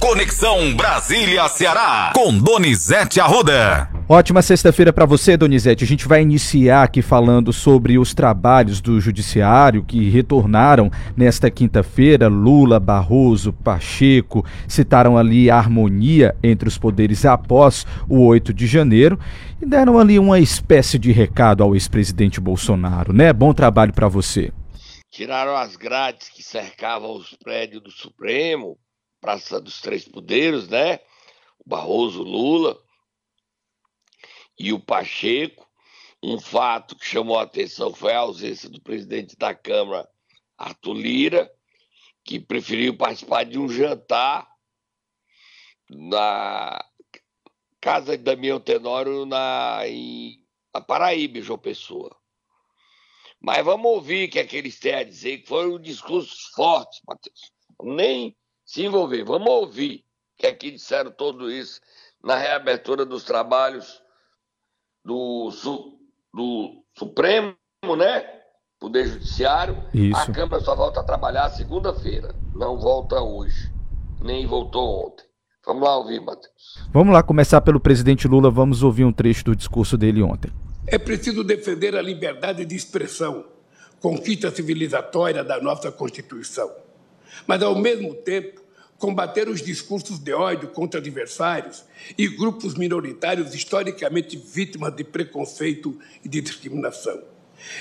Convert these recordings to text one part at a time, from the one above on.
Conexão Brasília-Ceará, com Donizete Arruda. Ótima sexta-feira para você, Donizete. A gente vai iniciar aqui falando sobre os trabalhos do Judiciário que retornaram nesta quinta-feira. Lula, Barroso, Pacheco citaram ali a harmonia entre os poderes após o 8 de janeiro e deram ali uma espécie de recado ao ex-presidente Bolsonaro, né? Bom trabalho para você. Tiraram as grades que cercavam os prédios do Supremo Praça dos Três Poderes, né? O Barroso Lula e o Pacheco. Um fato que chamou a atenção foi a ausência do presidente da Câmara, Arthur Lira, que preferiu participar de um jantar na casa de Damião Tenório na, em, na Paraíba, João Pessoa. Mas vamos ouvir o que, é que eles têm a dizer, que foram discursos fortes, Matheus. Nem se envolver. Vamos ouvir que aqui disseram tudo isso na reabertura dos trabalhos do, do Supremo, né? Poder Judiciário. Isso. A Câmara só volta a trabalhar segunda-feira, não volta hoje, nem voltou ontem. Vamos lá ouvir, Matheus. Vamos lá começar pelo presidente Lula, vamos ouvir um trecho do discurso dele ontem. É preciso defender a liberdade de expressão, conquista civilizatória da nossa Constituição mas, ao mesmo tempo, combater os discursos de ódio contra adversários e grupos minoritários historicamente vítimas de preconceito e de discriminação.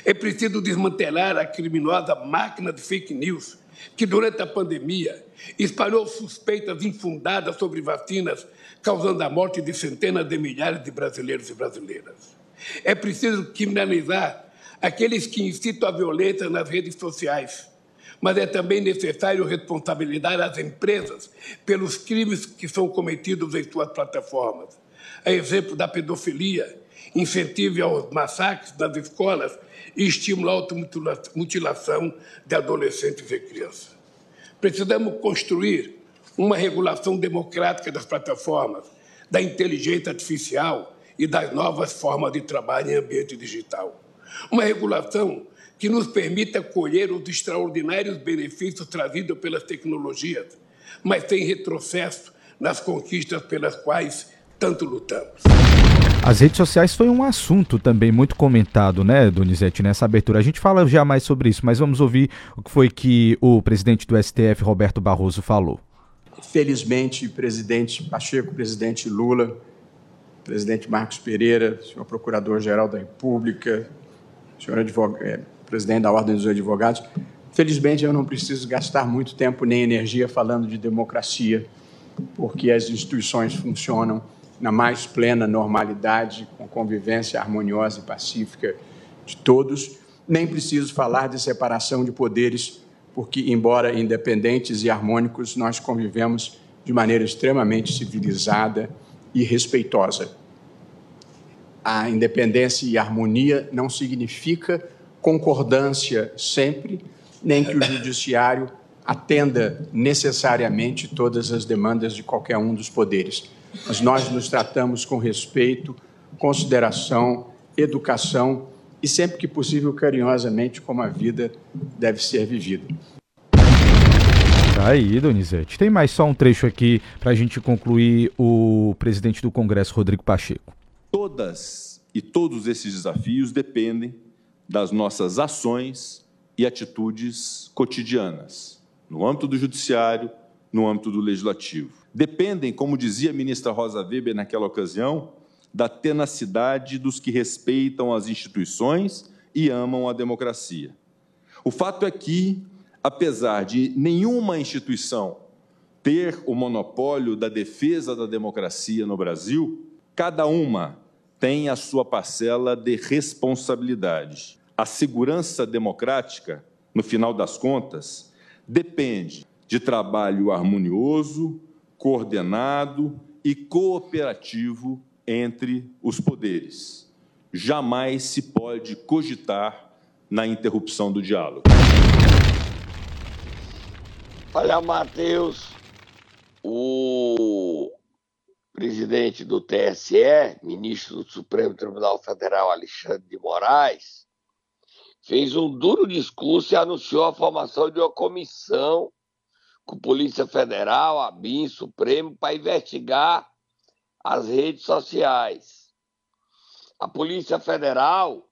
É preciso desmantelar a criminosa máquina de fake news que, durante a pandemia, espalhou suspeitas infundadas sobre vacinas, causando a morte de centenas de milhares de brasileiros e brasileiras. É preciso criminalizar aqueles que incitam a violência nas redes sociais mas é também necessário responsabilizar as empresas pelos crimes que são cometidos em suas plataformas. A exemplo da pedofilia, incentive aos massacres nas escolas e estimula a automutilação de adolescentes e crianças. Precisamos construir uma regulação democrática das plataformas, da inteligência artificial e das novas formas de trabalho em ambiente digital. Uma regulação que nos permita colher os extraordinários benefícios trazidos pelas tecnologias, mas sem retrocesso nas conquistas pelas quais tanto lutamos. As redes sociais foi um assunto também muito comentado, né, Donizete, nessa abertura. A gente fala já mais sobre isso, mas vamos ouvir o que foi que o presidente do STF, Roberto Barroso, falou. Felizmente, presidente Pacheco, presidente Lula, presidente Marcos Pereira, senhor procurador-geral da República, senhor advogado, é, presidente da Ordem dos Advogados. Felizmente, eu não preciso gastar muito tempo nem energia falando de democracia, porque as instituições funcionam na mais plena normalidade, com convivência harmoniosa e pacífica de todos. Nem preciso falar de separação de poderes, porque, embora independentes e harmônicos, nós convivemos de maneira extremamente civilizada e respeitosa. A independência e harmonia não significa concordância sempre, nem que o judiciário atenda necessariamente todas as demandas de qualquer um dos poderes. Mas nós nos tratamos com respeito, consideração, educação e, sempre que possível, carinhosamente, como a vida deve ser vivida. Tá aí, Donizete. Tem mais só um trecho aqui para a gente concluir o presidente do Congresso, Rodrigo Pacheco. Todas e todos esses desafios dependem das nossas ações e atitudes cotidianas, no âmbito do judiciário, no âmbito do legislativo. Dependem, como dizia a ministra Rosa Weber naquela ocasião, da tenacidade dos que respeitam as instituições e amam a democracia. O fato é que, apesar de nenhuma instituição ter o monopólio da defesa da democracia no Brasil, cada uma tem a sua parcela de responsabilidade a segurança democrática, no final das contas, depende de trabalho harmonioso, coordenado e cooperativo entre os poderes. Jamais se pode cogitar na interrupção do diálogo. Olha, Matheus, o presidente do TSE, ministro do Supremo Tribunal Federal, Alexandre de Moraes, fez um duro discurso e anunciou a formação de uma comissão com Polícia Federal, a Supremo, para investigar as redes sociais. A Polícia Federal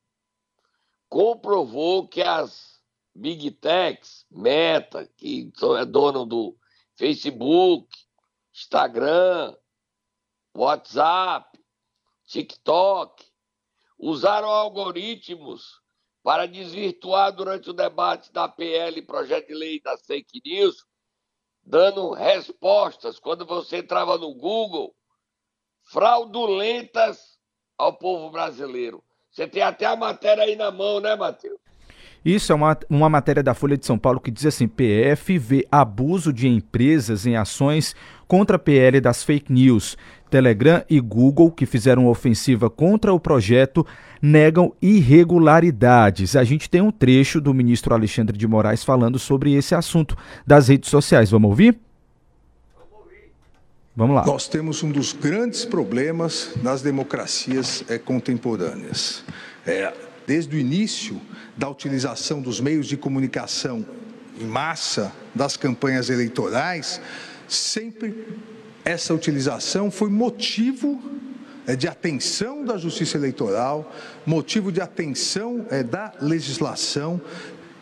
comprovou que as Big Techs, Meta, que é dono do Facebook, Instagram, WhatsApp, TikTok, usaram algoritmos para desvirtuar durante o debate da PL, projeto de lei das fake news, dando respostas, quando você entrava no Google, fraudulentas ao povo brasileiro. Você tem até a matéria aí na mão, né, Matheus? Isso é uma, uma matéria da Folha de São Paulo que diz assim: PF vê abuso de empresas em ações contra a PL das fake news. Telegram e Google, que fizeram ofensiva contra o projeto, negam irregularidades. A gente tem um trecho do ministro Alexandre de Moraes falando sobre esse assunto das redes sociais. Vamos ouvir? Vamos lá. Nós temos um dos grandes problemas nas democracias é, contemporâneas. É, desde o início da utilização dos meios de comunicação em massa das campanhas eleitorais, sempre essa utilização foi motivo é, de atenção da Justiça Eleitoral, motivo de atenção é, da legislação.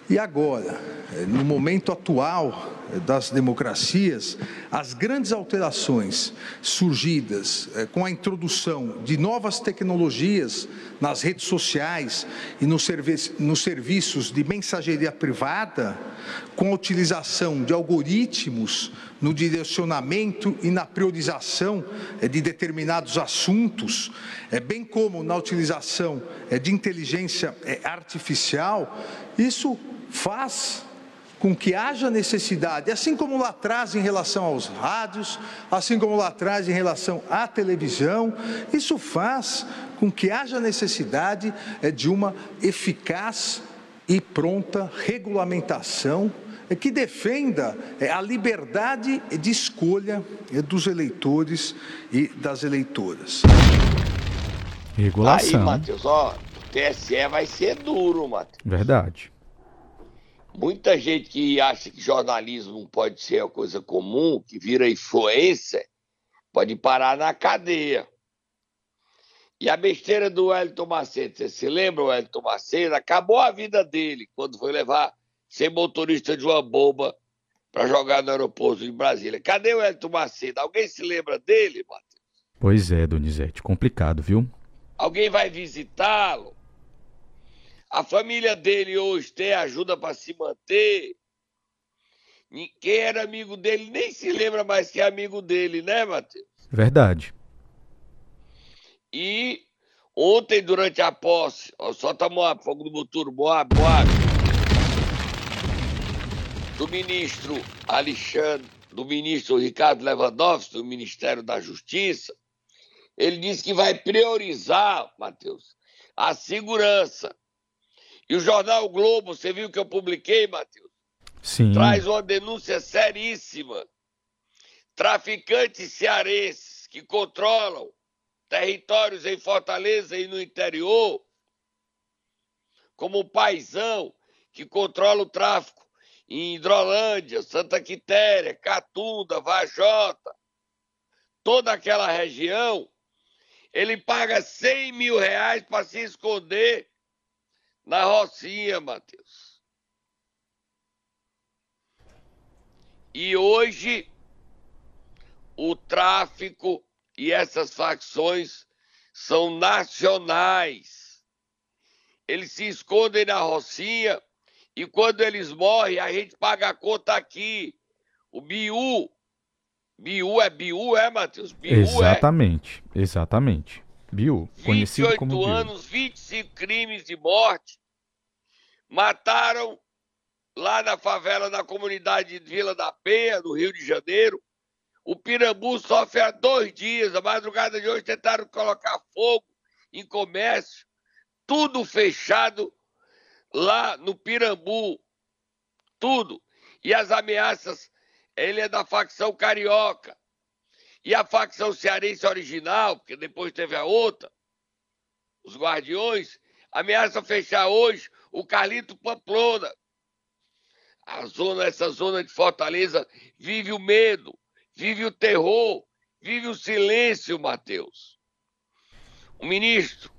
E agora, é, no momento atual das democracias, as grandes alterações surgidas é, com a introdução de novas tecnologias nas redes sociais e nos, nos serviços de mensageria privada, com a utilização de algoritmos no direcionamento e na priorização é, de determinados assuntos, é, bem como na utilização de inteligência artificial, isso faz com que haja necessidade, assim como lá atrás em relação aos rádios, assim como lá atrás em relação à televisão, isso faz com que haja necessidade é, de uma eficaz e pronta regulamentação é, que defenda é, a liberdade de escolha dos eleitores e das eleitoras. Regulação. Aí, Matheus, ó, o TSE vai ser duro, Matheus. Verdade. Muita gente que acha que jornalismo pode ser uma coisa comum, que vira influência, pode parar na cadeia. E a besteira do Wellington Macedo, você se lembra, o Wellington Macedo? Acabou a vida dele quando foi levar ser motorista de uma bomba para jogar no aeroporto de Brasília. Cadê o Wellington Macedo? Alguém se lembra dele, Matheus? Pois é, Donizete, complicado, viu? Alguém vai visitá-lo? A família dele hoje tem ajuda para se manter. Quem era amigo dele nem se lembra mais que é amigo dele, né, Matheus? Verdade. E ontem, durante a posse, ó, solta a fogo do motor, boa, boa, do ministro Alexandre, do ministro Ricardo Lewandowski, do Ministério da Justiça, ele disse que vai priorizar, Matheus, a segurança e o jornal Globo, você viu que eu publiquei, Matheus? Sim. Traz uma denúncia seríssima. Traficantes cearenses que controlam territórios em Fortaleza e no interior, como o Paisão, que controla o tráfico em Hidrolândia, Santa Quitéria, Catunda, Vajota, toda aquela região, ele paga 100 mil reais para se esconder na Rocinha, Matheus. E hoje o tráfico e essas facções são nacionais. Eles se escondem na Rocinha e quando eles morrem, a gente paga a conta aqui. O Biu. Biu é Biu, é, Matheus? Biu exatamente, é. exatamente. Biu, conhecido 28 como anos, 25 crimes de morte. Mataram lá na favela, na comunidade de Vila da Penha, no Rio de Janeiro. O Pirambu sofre há dois dias. A madrugada de hoje tentaram colocar fogo em comércio. Tudo fechado lá no Pirambu. Tudo. E as ameaças, ele é da facção carioca. E a facção cearense original, porque depois teve a outra, os Guardiões, ameaça fechar hoje o Carlito Pamplona. a zona, essa zona de Fortaleza vive o medo, vive o terror, vive o silêncio, Matheus. O ministro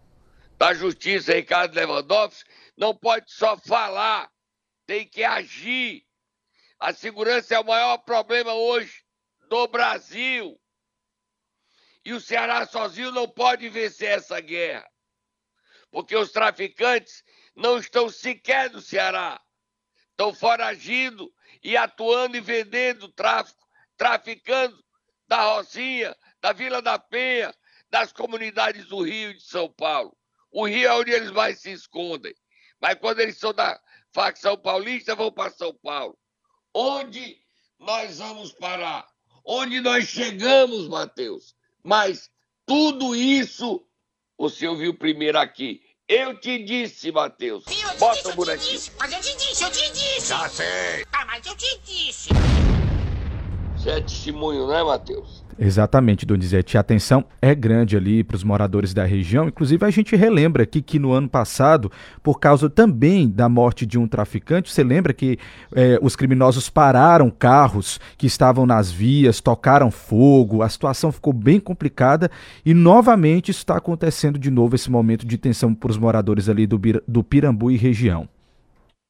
da Justiça, Ricardo Lewandowski, não pode só falar, tem que agir. A segurança é o maior problema hoje do Brasil. E o Ceará sozinho não pode vencer essa guerra. Porque os traficantes não estão sequer no Ceará. Estão foragindo e atuando e vendendo tráfico, traficando da Rocinha, da Vila da Penha, das comunidades do Rio e de São Paulo. O Rio é onde eles mais se escondem. Mas quando eles são da facção paulista, vão para São Paulo. Onde nós vamos parar? Onde nós chegamos, Mateus? Mas tudo isso você ouviu primeiro aqui. Eu te disse, Matheus. Bota disse, o bonequinho. Mas eu te disse, eu te disse. Já sei. Ah, mas eu te disse. Você é testemunho, né, Matheus? Exatamente, Donizete. A atenção é grande ali para os moradores da região. Inclusive, a gente relembra aqui que no ano passado, por causa também da morte de um traficante, você lembra que eh, os criminosos pararam carros que estavam nas vias, tocaram fogo, a situação ficou bem complicada e novamente está acontecendo de novo esse momento de tensão para os moradores ali do, do Pirambu e região.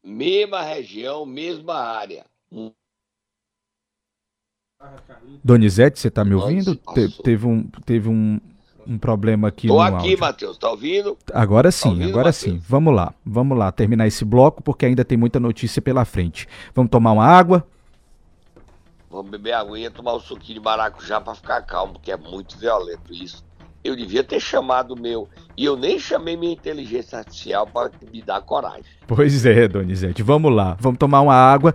Mesma região, mesma área. Donizete, você está me ouvindo? Te, teve um, teve um, um problema aqui Tô no aqui, Matheus, tá ouvindo? Agora sim, tá ouvindo, agora Mateus? sim. Vamos lá, vamos lá, terminar esse bloco porque ainda tem muita notícia pela frente. Vamos tomar uma água? Vamos beber aguinha, tomar um suquinho de maracujá para ficar calmo, porque é muito violento isso. Eu devia ter chamado o meu. E eu nem chamei minha inteligência artificial para me dar coragem. Pois é, Donizete. Vamos lá. Vamos tomar uma água.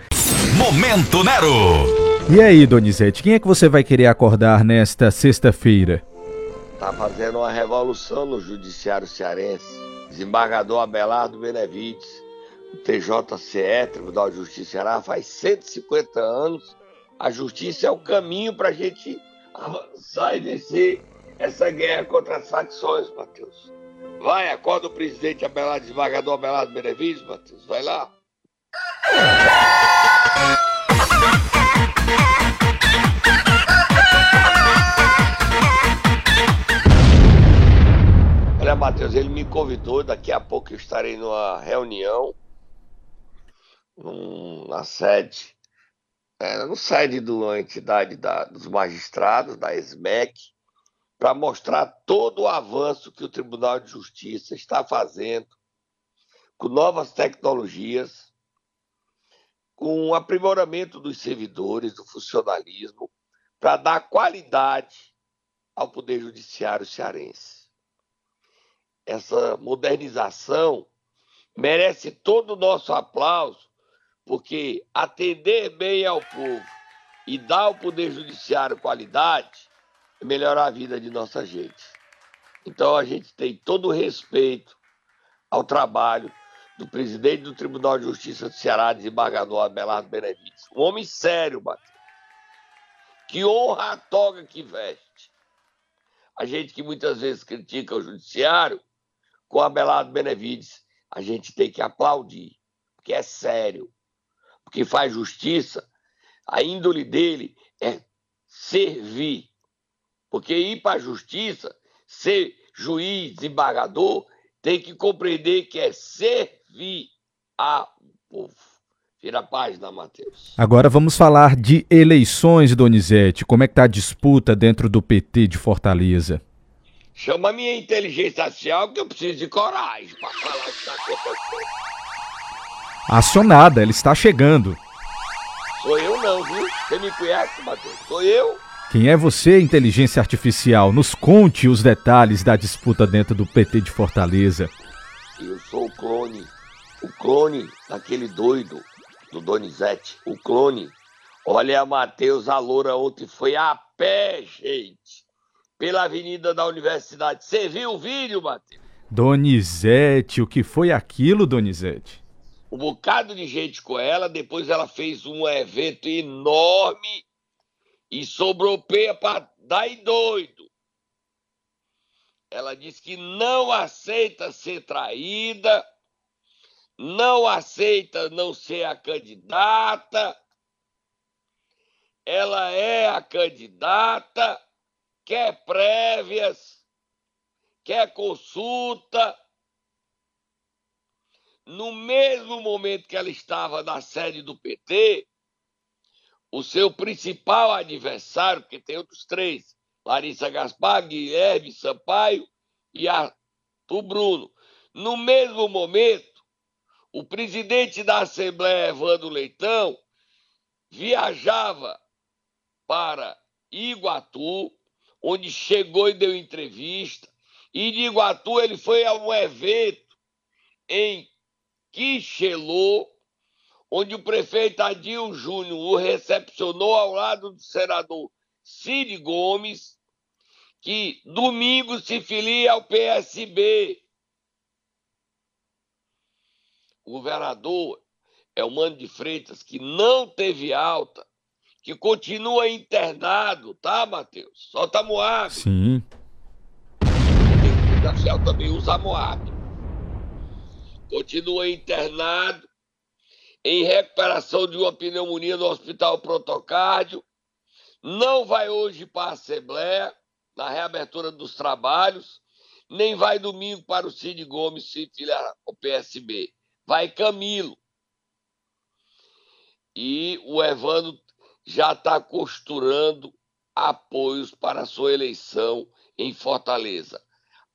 Momento Nero. E aí, Donizete, quem é que você vai querer acordar nesta sexta-feira? Tá fazendo uma revolução no judiciário cearense. Desembargador Abelardo Benevides, o TJCE, Tribunal de Justiça Ceará, faz 150 anos. A justiça é o caminho para a gente avançar e vencer essa guerra contra as facções, Matheus. Vai, acorda o presidente Abelardo, desembargador Abelardo Benevides, Matheus. Vai lá. Olha, Matheus, ele me convidou, daqui a pouco eu estarei numa reunião na sede, é, no sede da entidade da, dos magistrados, da SMEC, para mostrar todo o avanço que o Tribunal de Justiça está fazendo com novas tecnologias, com o aprimoramento dos servidores, do funcionalismo, para dar qualidade ao Poder Judiciário cearense essa modernização merece todo o nosso aplauso, porque atender bem ao povo e dar ao Poder Judiciário qualidade é melhorar a vida de nossa gente. Então a gente tem todo o respeito ao trabalho do presidente do Tribunal de Justiça do Ceará, desembargador Abelardo Benevides. Um homem sério, Matheus. Que honra a toga que veste. A gente que muitas vezes critica o judiciário com Abelardo Benevides, a gente tem que aplaudir, porque é sério, porque faz justiça. A índole dele é servir. Porque ir para a justiça, ser juiz, desembargador, tem que compreender que é servir ao povo. Vira a página, Matheus. Agora vamos falar de eleições, Donizete. Como é que está a disputa dentro do PT de Fortaleza? Chama minha inteligência artificial que eu preciso de coragem para falar o que está acontecendo. Acionada, ela está chegando. Sou eu não, viu? Você me conhece, Matheus? Sou eu. Quem é você, inteligência artificial? Nos conte os detalhes da disputa dentro do PT de Fortaleza. Eu sou o clone. O clone daquele doido do Donizete. O clone. Olha, Matheus, a loura ontem foi a pé, gente pela Avenida da Universidade. Você viu o vídeo, Matheus? Donizete, o que foi aquilo, Donizete? Um bocado de gente com ela, depois ela fez um evento enorme e sobrou peia para dar em doido. Ela disse que não aceita ser traída, não aceita não ser a candidata, ela é a candidata, quer prévias, quer consulta. No mesmo momento que ela estava na sede do PT, o seu principal adversário, porque tem outros três, Larissa Gaspar, Guilherme Sampaio e Arthur Bruno. No mesmo momento, o presidente da Assembleia, Evandro Leitão, viajava para Iguatu, onde chegou e deu entrevista. E de Iguatu ele foi a um evento em Quixelô, onde o prefeito Adil Júnior o recepcionou ao lado do senador Cid Gomes, que domingo se filia ao PSB. O governador é o Mano de Freitas, que não teve alta, que continua internado, tá, Matheus? Solta Moab. Sim. O Céu também usa Moab. Continua internado, em recuperação de uma pneumonia no Hospital Protocárdio. Não vai hoje para a Assembleia, na reabertura dos trabalhos, nem vai domingo para o Cid Gomes se filiar ao PSB. Vai Camilo. E o Evandro já está costurando apoios para sua eleição em Fortaleza.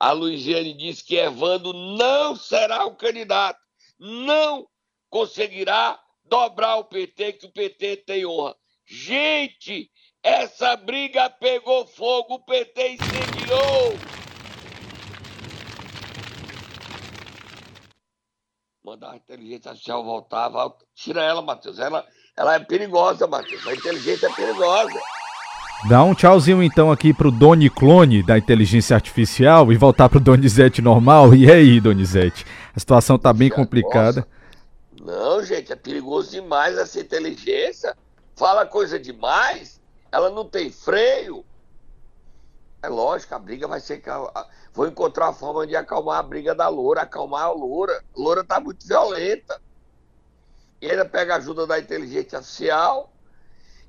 A Luiziane disse que Evandro não será o candidato, não conseguirá dobrar o PT, que o PT tem honra. Gente, essa briga pegou fogo, o PT incendiou. Mandar a inteligência artificial voltar, volta. tira ela, Matheus. Ela, ela é perigosa, Matheus. A inteligência é perigosa. Dá um tchauzinho então aqui pro Doni Clone da inteligência artificial e voltar pro Donizete normal. E aí, Donizete? A situação tá bem complicada. Não, gente, é perigoso demais essa inteligência. Fala coisa demais ela não tem freio. É lógico, a briga vai ser. Vou encontrar a forma de acalmar a briga da loura, acalmar a loura. A loura tá muito violenta. E ainda pega a ajuda da inteligência artificial.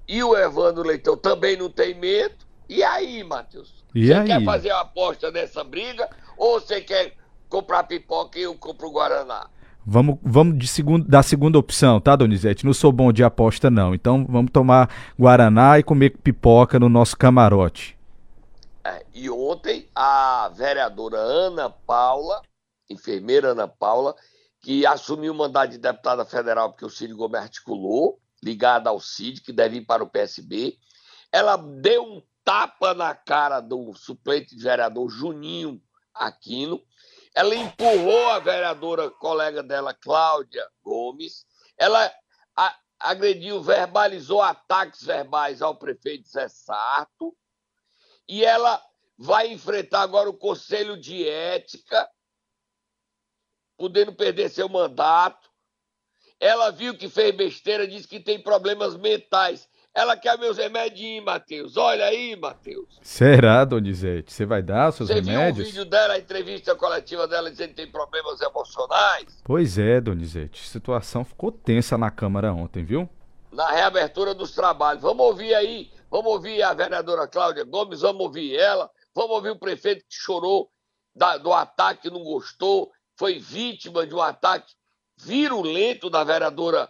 E o Evandro Leitão também não tem medo. E aí, Matheus? E você aí? quer fazer uma aposta nessa briga? Ou você quer comprar pipoca e eu compro Guaraná? Vamos, vamos de segundo, da segunda opção, tá, Donizete? Não sou bom de aposta, não. Então vamos tomar Guaraná e comer pipoca no nosso camarote. É, e ontem a vereadora Ana Paula, enfermeira Ana Paula, que assumiu o mandato de deputada federal porque o Cid Gomes articulou, ligada ao Cid, que deve ir para o PSB, ela deu um tapa na cara do suplente de vereador Juninho Aquino, ela empurrou a vereadora colega dela, Cláudia Gomes. Ela agrediu, verbalizou ataques verbais ao prefeito Zé Sarto. E ela vai enfrentar agora o Conselho de Ética, podendo perder seu mandato. Ela viu que fez besteira, disse que tem problemas mentais. Ela quer meus remedinhos, Matheus. Olha aí, Matheus. Será, Donizete? Você vai dar seus Você remédios? viu o vídeo dela, a entrevista coletiva dela, dizendo que tem problemas emocionais? Pois é, Donizete. A situação ficou tensa na Câmara ontem, viu? Na reabertura dos trabalhos. Vamos ouvir aí, vamos ouvir a vereadora Cláudia Gomes, vamos ouvir ela, vamos ouvir o prefeito que chorou da, do ataque, não gostou, foi vítima de um ataque virulento da vereadora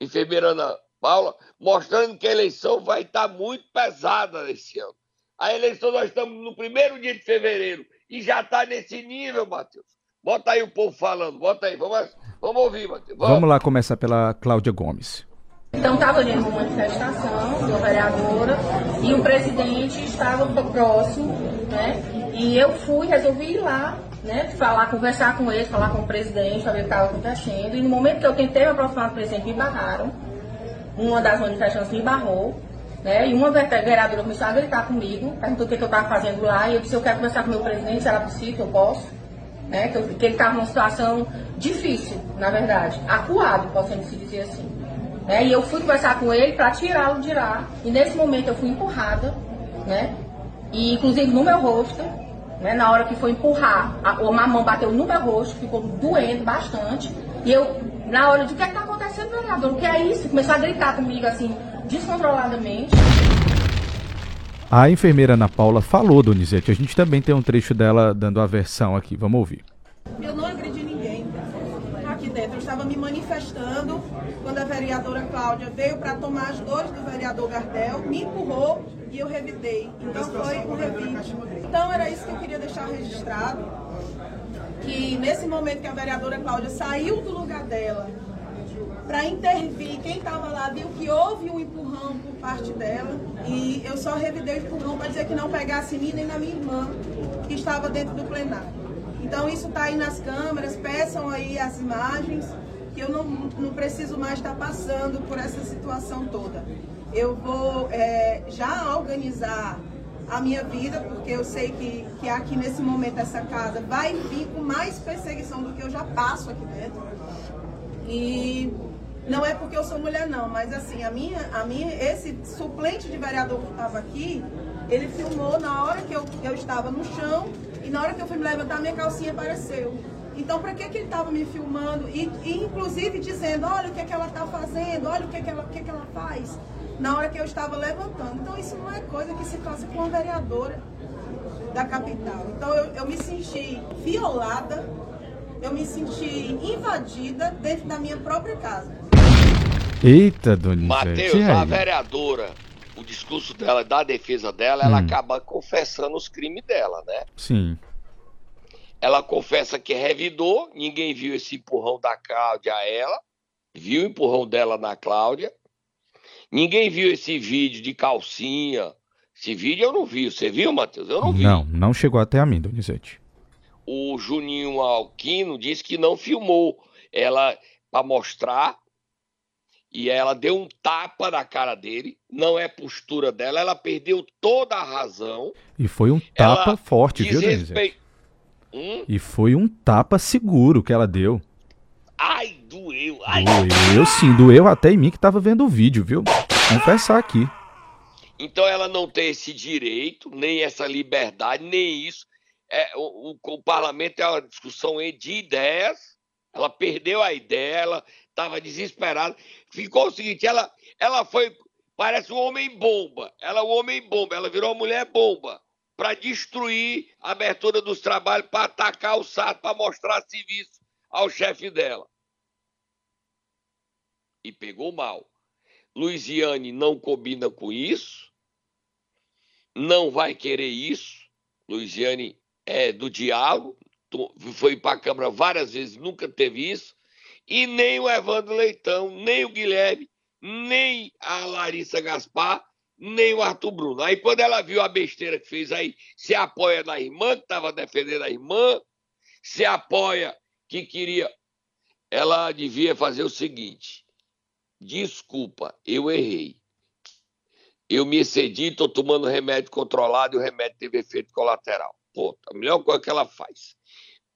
enfermeira Ana Paula, mostrando que a eleição vai estar muito pesada nesse ano. A eleição nós estamos no primeiro dia de fevereiro e já está nesse nível, Matheus. Bota aí o povo falando, bota aí, vamos, vamos ouvir, Matheus. Vamos. vamos lá começar pela Cláudia Gomes. Então estava ali uma manifestação de uma vereadora e o presidente estava próximo, né? E eu fui, resolvi ir lá, né? Falar, conversar com ele, falar com o presidente, ver o que estava acontecendo. E no momento que eu tentei me aproximar do presidente, me barraram uma das manifestantes me barrou, né? E uma vereadora começou a gritar comigo, perguntou o que, que eu estava fazendo lá, e eu disse, eu quero conversar com o meu presidente, se era possível, eu posso. Né? Que, eu, que ele estava numa situação difícil, na verdade, acuado, podemos dizer assim. Né? E eu fui conversar com ele para tirá-lo de lá, e nesse momento eu fui empurrada, né? E inclusive no meu rosto, né? na hora que foi empurrar, a, uma mão bateu no meu rosto, ficou doendo bastante. E eu, na hora de o que é que tá acontecendo, vereador? O que é isso? Começou a gritar comigo assim, descontroladamente. A enfermeira Ana Paula falou, Donizete. A gente também tem um trecho dela dando a versão aqui. Vamos ouvir. Eu não agredi ninguém aqui dentro. Eu estava me manifestando quando a vereadora Cláudia veio para tomar as dores do vereador Gardel, me empurrou e eu revidei. Então foi um revide. Então era isso que eu queria deixar registrado. Que nesse momento que a vereadora Cláudia saiu do lugar dela para intervir, quem estava lá viu que houve um empurrão por parte dela e eu só revidei o empurrão para dizer que não pegasse em mim nem na minha irmã que estava dentro do plenário. Então isso está aí nas câmeras, peçam aí as imagens, eu não, não preciso mais estar passando por essa situação toda. Eu vou é, já organizar a minha vida, porque eu sei que, que aqui nesse momento essa casa vai vir com mais perseguição do que eu já passo aqui dentro. E não é porque eu sou mulher não, mas assim, a minha, a minha, esse suplente de vereador que estava aqui, ele filmou na hora que eu, eu estava no chão e na hora que eu fui me levantar, minha calcinha apareceu. Então, para que, que ele estava me filmando? E, e, inclusive dizendo, olha o que, é que ela está fazendo, olha o que, é que, ela, o que, é que ela faz, na hora que eu estava levantando. Então, isso não é coisa que se faça com uma vereadora da capital. Então, eu, eu me senti violada, eu me senti invadida dentro da minha própria casa. Eita, Donizete. Matheus, a vereadora, o discurso dela, da defesa dela, ela Hum. acaba confessando os crimes dela, né? Sim. Ela confessa que revidou, ninguém viu esse empurrão da Cláudia a ela, viu o empurrão dela na Cláudia. Ninguém viu esse vídeo de calcinha. Esse vídeo eu não vi. Você viu, Matheus? Eu não vi. Não, não chegou até a mim, Donizete. O Juninho Alquino disse que não filmou ela para mostrar. E ela deu um tapa na cara dele. Não é postura dela. Ela perdeu toda a razão. E foi um tapa Ela forte, viu, Donizete? Hum? E foi um tapa seguro que ela deu. Ai, doeu. Ai, Doeu sim, doeu até em mim que tava vendo o vídeo, viu? Confessar aqui. Então ela não tem esse direito, nem essa liberdade, nem isso. É, o, o- o parlamento é uma discussão de ideias. Ela perdeu a ideia, ela estava desesperada. Ficou o seguinte: ela, ela foi, parece um homem bomba. Ela é um homem bomba, ela virou uma mulher bomba para destruir a abertura dos trabalhos, para atacar o SAT, para mostrar serviço ao chefe dela. E pegou mal. Luiziane não combina com isso, não vai querer isso. Luiziane é do diálogo, foi para a Câmara várias vezes, nunca teve isso. E nem o Evandro Leitão, nem o Guilherme, nem a Larissa Gaspar, nem o Arthur Bruno. Aí quando ela viu a besteira que fez aí, se apoia na irmã, que estava defendendo a irmã, se apoia que queria. Ela devia fazer o seguinte: desculpa, eu errei. Eu me excedi, estou tomando remédio controlado e o remédio teve efeito colateral. Pô, a melhor coisa que ela faz.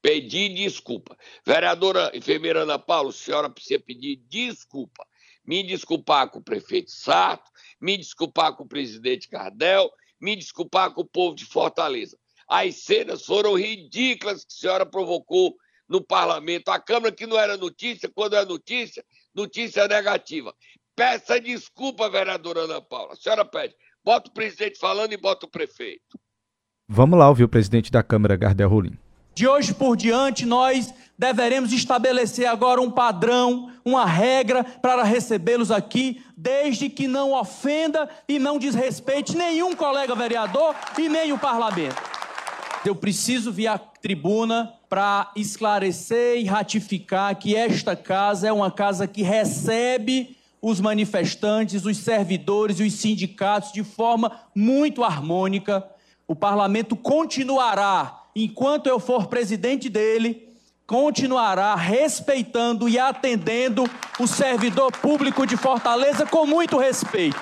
Pedir desculpa. Vereadora enfermeira Ana Paula, senhora precisa pedir desculpa. Me desculpar com o prefeito Sato, me desculpar com o presidente Cardel, me desculpar com o povo de Fortaleza. As cenas foram ridículas que a senhora provocou no parlamento. A Câmara que não era notícia, quando é notícia, notícia negativa. Peça desculpa, vereadora Ana Paula. A senhora pede. Bota o presidente falando e bota o prefeito. Vamos lá ouvir o presidente da Câmara, Gardel Rolim. De hoje por diante, nós deveremos estabelecer agora um padrão, uma regra para recebê-los aqui, desde que não ofenda e não desrespeite nenhum colega vereador e nem o parlamento. Eu preciso vir à tribuna para esclarecer e ratificar que esta casa é uma casa que recebe os manifestantes, os servidores e os sindicatos de forma muito harmônica. O parlamento continuará, enquanto eu for presidente dele, continuará respeitando e atendendo o servidor público de Fortaleza com muito respeito.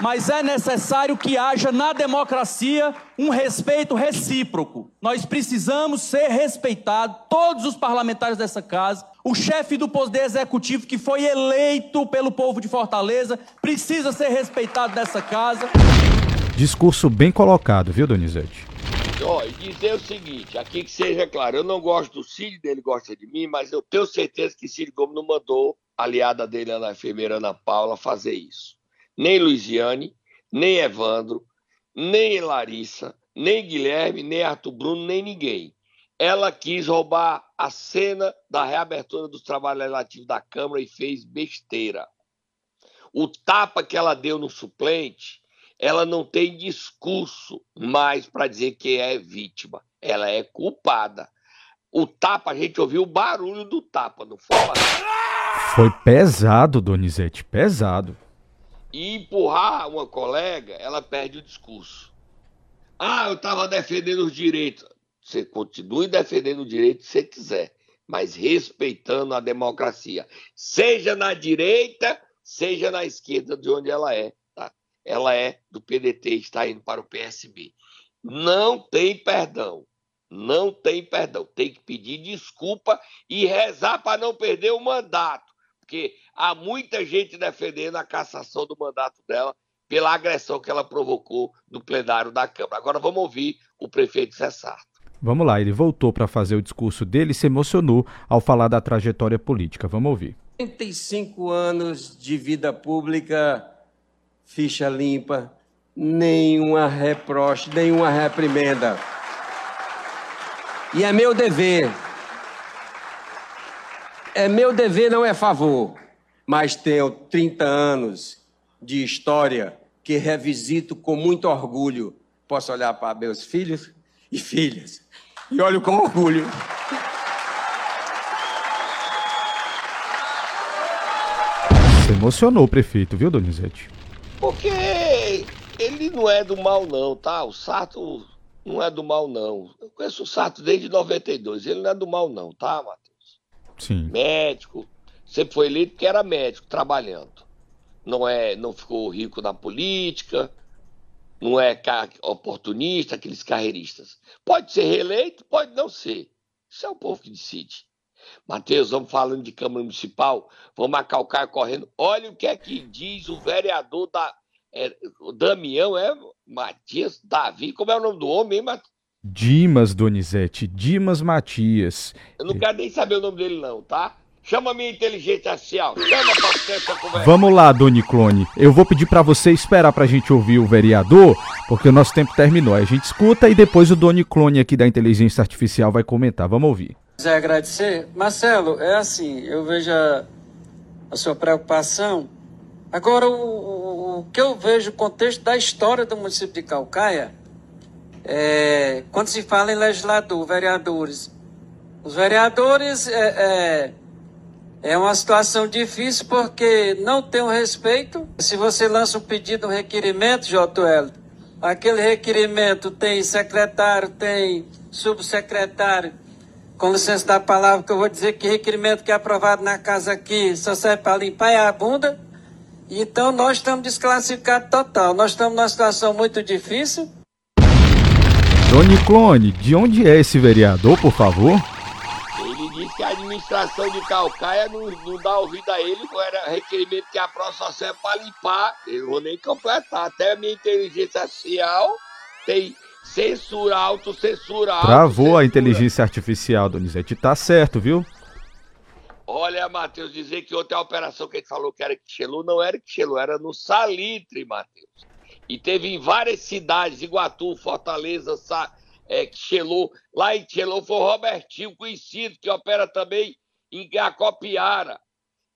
Mas é necessário que haja na democracia um respeito recíproco. Nós precisamos ser respeitados, todos os parlamentares dessa casa. O chefe do Poder Executivo, que foi eleito pelo povo de Fortaleza, precisa ser respeitado nessa casa. Discurso bem colocado, viu, Donizete? Ó, e dizer o seguinte, aqui que seja claro, eu não gosto do Cid, dele gosta de mim, mas eu tenho certeza que Cid Gomes não mandou a aliada dele, a enfermeira Ana Paula, fazer isso. Nem Luiziane, nem Evandro, nem Larissa, nem Guilherme, nem Arthur Bruno, nem ninguém. Ela quis roubar a cena da reabertura dos trabalhos legislativos da Câmara e fez besteira. O tapa que ela deu no suplente, ela não tem discurso mais para dizer que é vítima. Ela é culpada. O tapa, a gente ouviu o barulho do tapa, não foi? Foi pesado, Donizete, pesado. E empurrar uma colega, ela perde o discurso. Ah, eu estava defendendo os direitos. Você continue defendendo o direito se você quiser, mas respeitando a democracia. Seja na direita, seja na esquerda, de onde ela é. Ela é do PDT, está indo para o PSB. Não tem perdão. Não tem perdão. Tem que pedir desculpa e rezar para não perder o mandato. Porque há muita gente defendendo a cassação do mandato dela pela agressão que ela provocou no plenário da Câmara. Agora vamos ouvir o prefeito Cessarto. Vamos lá, ele voltou para fazer o discurso dele e se emocionou ao falar da trajetória política. Vamos ouvir. 35 anos de vida pública, ficha limpa, nenhuma reproche, nenhuma reprimenda. E é meu dever. É meu dever, não é favor. Mas tenho 30 anos de história que revisito com muito orgulho. Posso olhar para meus filhos e filhas e olho com orgulho. Emocionou o prefeito, viu, Donizete? Porque ele não é do mal, não, tá? O Sato não é do mal, não. Eu conheço o Sato desde 92. Ele não é do mal, não, tá, Matheus? Sim. Médico. Sempre foi eleito porque era médico, trabalhando. Não é, não ficou rico na política, não é oportunista, aqueles carreiristas. Pode ser reeleito, pode não ser. Isso é o povo que decide. Matheus, vamos falando de Câmara Municipal, vamos a Calcaia correndo. Olha o que é que diz o vereador da. É, o Damião, é? Matias Davi, como é o nome do homem, hein, Matheus? Dimas Donizete, Dimas Matias. Eu não quero nem saber o nome dele, não, tá? Chama a minha inteligência artificial. Chama pra ter essa conversa. Vamos lá, Doni Clone. Eu vou pedir para você esperar pra gente ouvir o vereador, porque o nosso tempo terminou. A gente escuta e depois o Doni Clone aqui da inteligência artificial vai comentar. Vamos ouvir. Quiser agradecer. Marcelo, é assim, eu vejo a, a sua preocupação. Agora, o, o, o, que eu vejo, o contexto da história do município de Calcaia, é, quando se fala em legislador, vereadores, os vereadores é, é, é uma situação difícil porque não tem o respeito. Se você lança um pedido, um requerimento, JL, aquele requerimento tem secretário, tem subsecretário. Com licença da palavra, que eu vou dizer que requerimento que é aprovado na casa aqui só serve para limpar a bunda. Então nós estamos desclassificados total. Nós estamos numa situação muito difícil. Doni Clone, de onde é esse vereador, por favor? que a administração de Calcaia não, não dá ouvido a ele, era requerimento que a pró só serve para limpar. Eu vou nem completar. Até a minha inteligência artificial tem censura, autocensura. Travou a inteligência artificial, Donizete. Tá certo, viu? Olha, Matheus, dizer que outra operação que a gente falou que era Quixelu, não era Quixelu, era no Salitre, Matheus. E teve em várias cidades, Iguatu, Fortaleza, Salitre é, lá em Xelô foi o Robertinho, conhecido, que opera também em Acopiara.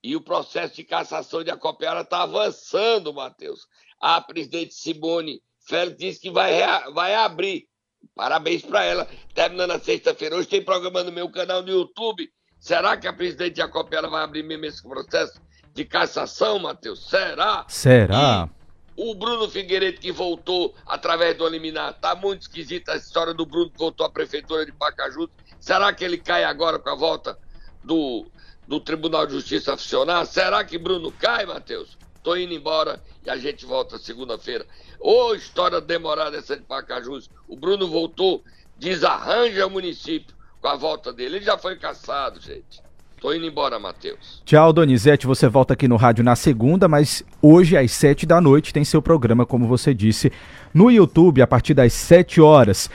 E o processo de cassação de Acopiara está avançando, Matheus. A presidente Simone Félix disse que vai, vai abrir. Parabéns para ela. Terminando a sexta-feira. Hoje tem programa no meu canal no YouTube. Será que a presidente de Acopiara vai abrir mesmo esse processo de cassação, Matheus? Será? Será? E o Bruno Figueiredo que voltou através do eliminar. Tá muito esquisita a história do Bruno que voltou à prefeitura de Pacajus. Será que ele cai agora com a volta do, do Tribunal de Justiça a funcionar? Será que Bruno cai, Matheus? Tô indo embora e a gente volta segunda-feira. Ô, história demorada essa de Pacajus. O Bruno voltou, desarranja o município com a volta dele. Ele já foi caçado, gente. Tô indo embora, Matheus. Tchau, Donizete. Você volta aqui no rádio na segunda, mas hoje às sete da noite tem seu programa, como você disse, no YouTube a partir das sete horas.